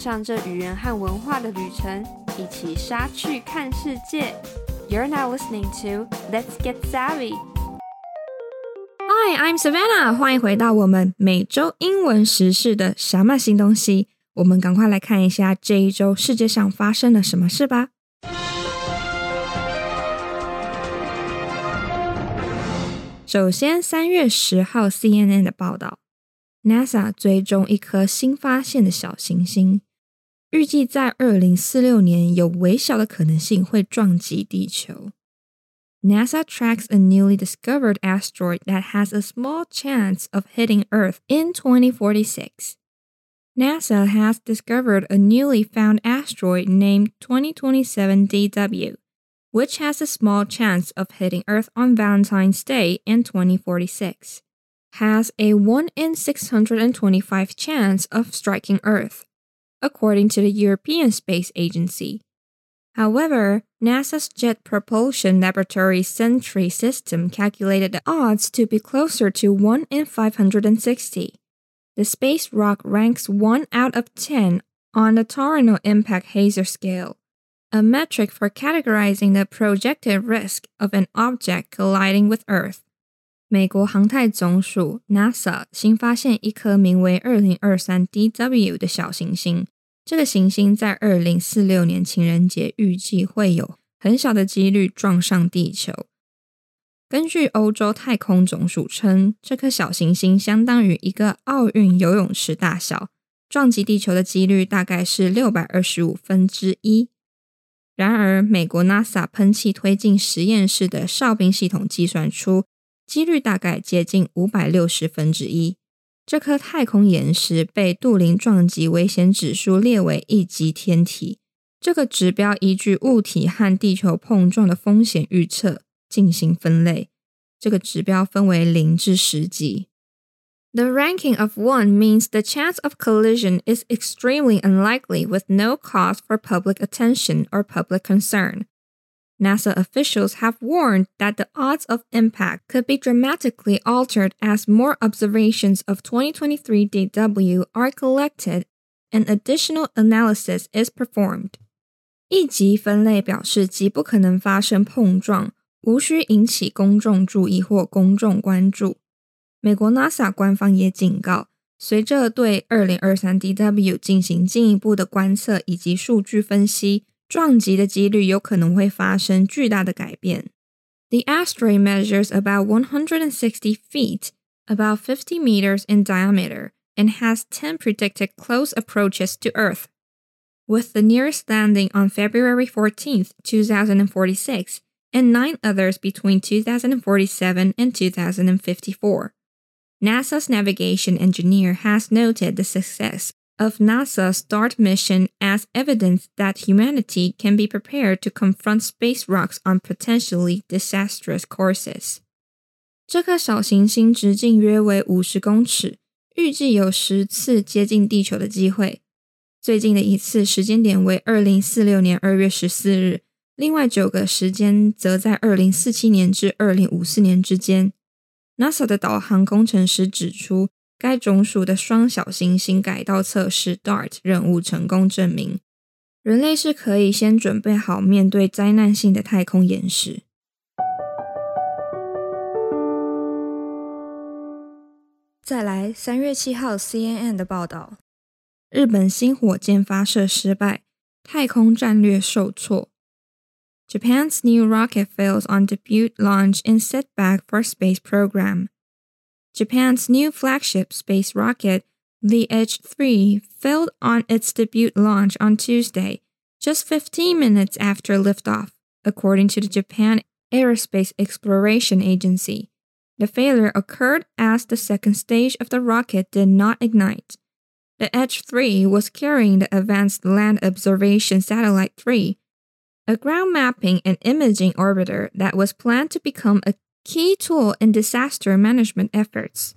上这语言和文化的旅程，一起杀去看世界。You're now listening to Let's Get Savvy. Hi, I'm Savannah，欢迎回到我们每周英文时事的什么新东西。我们赶快来看一下这一周世界上发生了什么事吧。首先，三月十号，CNN 的报道，NASA 追踪一颗新发现的小行星，预计在二零四六年有微小的可能性会撞击地球。NASA tracks a newly discovered asteroid that has a small chance of hitting Earth in 2046. NASA has discovered a newly found asteroid named 2027 DW, which has a small chance of hitting Earth on Valentine's Day in 2046. Has a 1 in 625 chance of striking Earth, according to the European Space Agency. However, NASA's Jet Propulsion Laboratory Sentry system calculated the odds to be closer to 1 in 560. The space rock ranks 1 out of 10 on the Torino Impact Hazard Scale, a metric for categorizing the projected risk of an object colliding with Earth. 美国航太总署 NASA 新发现一颗名为2023 DW 的小行星，这个行星在2046年情人节预计会有很小的几率撞上地球。根据欧洲太空总署称，这颗小行星相当于一个奥运游泳池大小，撞击地球的几率大概是六百二十五分之一。然而，美国 NASA 喷气推进实验室的哨兵系统计算出，几率大概接近五百六十分之一。这颗太空岩石被杜林撞击危险指数列为一级天体，这个指标依据物体和地球碰撞的风险预测。进行分类。这个指标分为零至十级。The ranking of one means the chance of collision is extremely unlikely with no cause for public attention or public concern. NASA officials have warned that the odds of impact could be dramatically altered as more observations of 2023 DW are collected and additional analysis is performed. 一级分类表示极不可能发生碰撞，无需引起公众注意或公众关注。美国 NASA 官方也警告，随着对2023 DW 进行进一步的观测以及数据分析， 撞击的几率有可能会发生巨大的改变。The asteroid measures about 160 feet, about 50 meters in diameter, and has 10 predicted close approaches to Earth. With the nearest landing on February 14, 2046, and nine others between 2047 and 2054. NASA's navigation engineer has noted the success of NASA's DART mission as evidence that humanity can be prepared to confront space rocks on potentially disastrous courses. 这颗小行星直径约为五十公尺，预计有十次接近地球的机会。最近的一次时间点为二零四六年二月十四日，另外九个时间则在二零四七年至二零五四年之间。NASA 的导航工程师指出，该种属的双小行星改道测试 DART 任务成功证明，人类是可以先准备好面对灾难性的太空岩石。再来，三月七号 CNN 的报道：日本新火箭发射失败，太空战略受挫。Japan's new rocket fails on debut launch in setback for space program. Japan's new flagship space rocket, the H-3, failed on its debut launch on Tuesday, just 15 minutes after liftoff, according to the Japan Aerospace Exploration Agency. The failure occurred as the second stage of the rocket did not ignite. The H-3 was carrying the Advanced Land Observation Satellite 3, a ground mapping and imaging orbiter that was planned to become a key tool in disaster management efforts.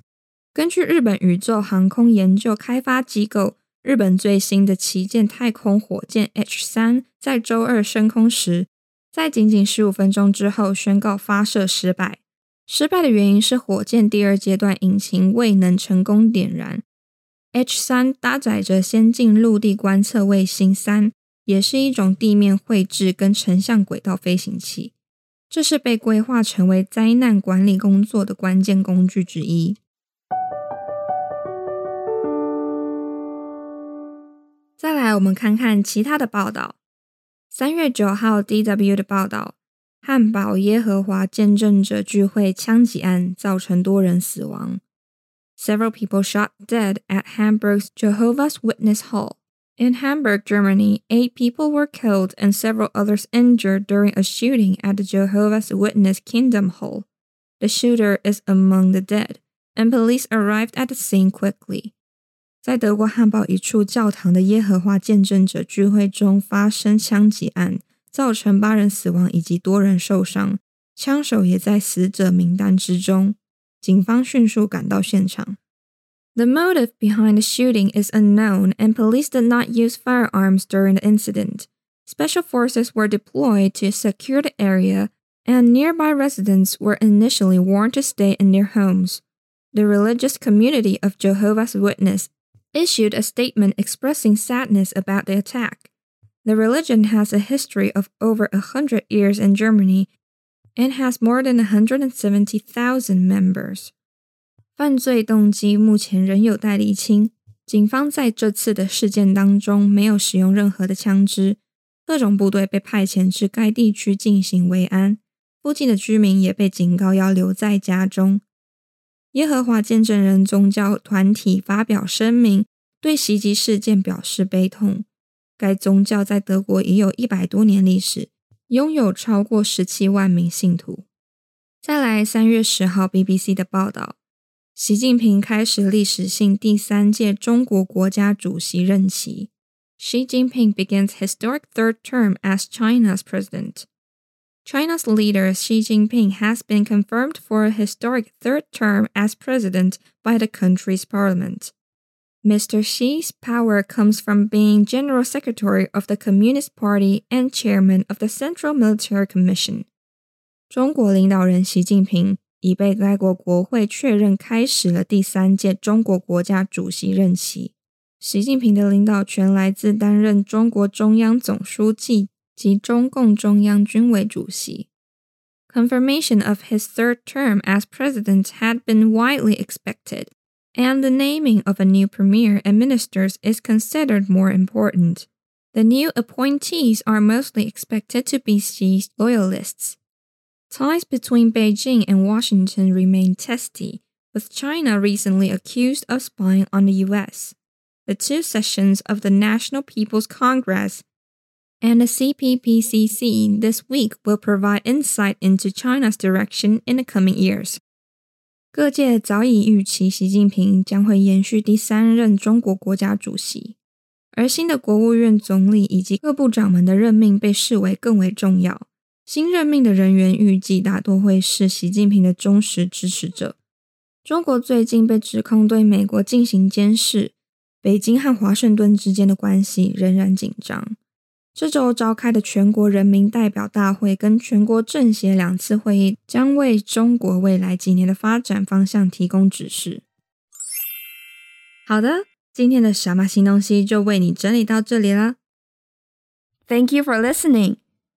根据日本宇宙航空研究开发机构，日本最新的旗舰太空火箭 H 三在周二升空时，在仅仅十五分钟之后宣告发射失败。失败的原因是火箭第二阶段引擎未能成功点燃。H 三搭载着先进陆地观测卫星三，也是一种地面绘制跟成像轨道飞行器。这是被规划成为灾难管理工作的关键工具之一。再来，我们看看其他的报道。三月九号，DW 的报道：汉堡耶和华见证者聚会枪击案造成多人死亡。Several people shot dead at Hamburg's Jehovah's Witness Hall. In Hamburg, Germany, eight people were killed and several others injured during a shooting at the Jehovah's Witness Kingdom Hall. The shooter is among the dead, and police arrived at the scene quickly. 在德国汉堡一处教堂的耶和华见证者聚会中发生枪击案，造成八人死亡以及多人受伤，枪手也在死者名单之中。警方迅速赶到现场。 The motive behind the shooting is unknown, and police did not use firearms during the incident. Special forces were deployed to secure the area, and nearby residents were initially warned to stay in their homes. The religious community of Jehovah's Witness issued a statement expressing sadness about the attack. The religion has a history of over a hundred years in Germany and has more than 170,000 members. 犯罪动机目前仍有待厘清。警方在这次的事件当中没有使用任何的枪支，特种部队被派遣至该地区进行维安，附近的居民也被警告要留在家中。耶和华见证人宗教团体发表声明，对袭击事件表示悲痛。该宗教在德国已有一百多年历史，拥有超过十七万名信徒。再来，三月十号 BBC 的报道。习近平开始历史性第三届中国国家主席任期。Xi Jinping begins historic third term as China's president. China's leader Xi Jinping has been confirmed for a historic third term as president by the country's parliament. Mr. Xi's power comes from being General Secretary of the Communist Party and Chairman of the Central Military Commission. 中国领导人习近平 已被该国国会确认开始了第三届中国国家主席任期。习近平的领导权来自担任中国中央总书记及中共中央军委主席。Confirmation of his third term as president had been widely expected, and the naming of a new premier and ministers is considered more important. The new appointees are mostly expected to be Xi's loyalists. Ties between Beijing and Washington remain testy, with China recently accused of spying on the US. The two sessions of the National People's Congress and the CPPCC this week will provide insight into China's direction in the coming years. 各界早已预期习近平将会延续第三任中国国家主席，而新的国务院总理以及各部长们的任命被视为更为重要。 新任命的人员预计大多会是习近平的忠实支持者。中国最近被指控对美国进行监视，北京和华盛顿之间的关系仍然紧张。这周召开的全国人民代表大会跟全国政协两次会议，将为中国未来几年的发展方向提供指示。好的，今天的什么新东西就为你整理到这里了。Thank you for listening.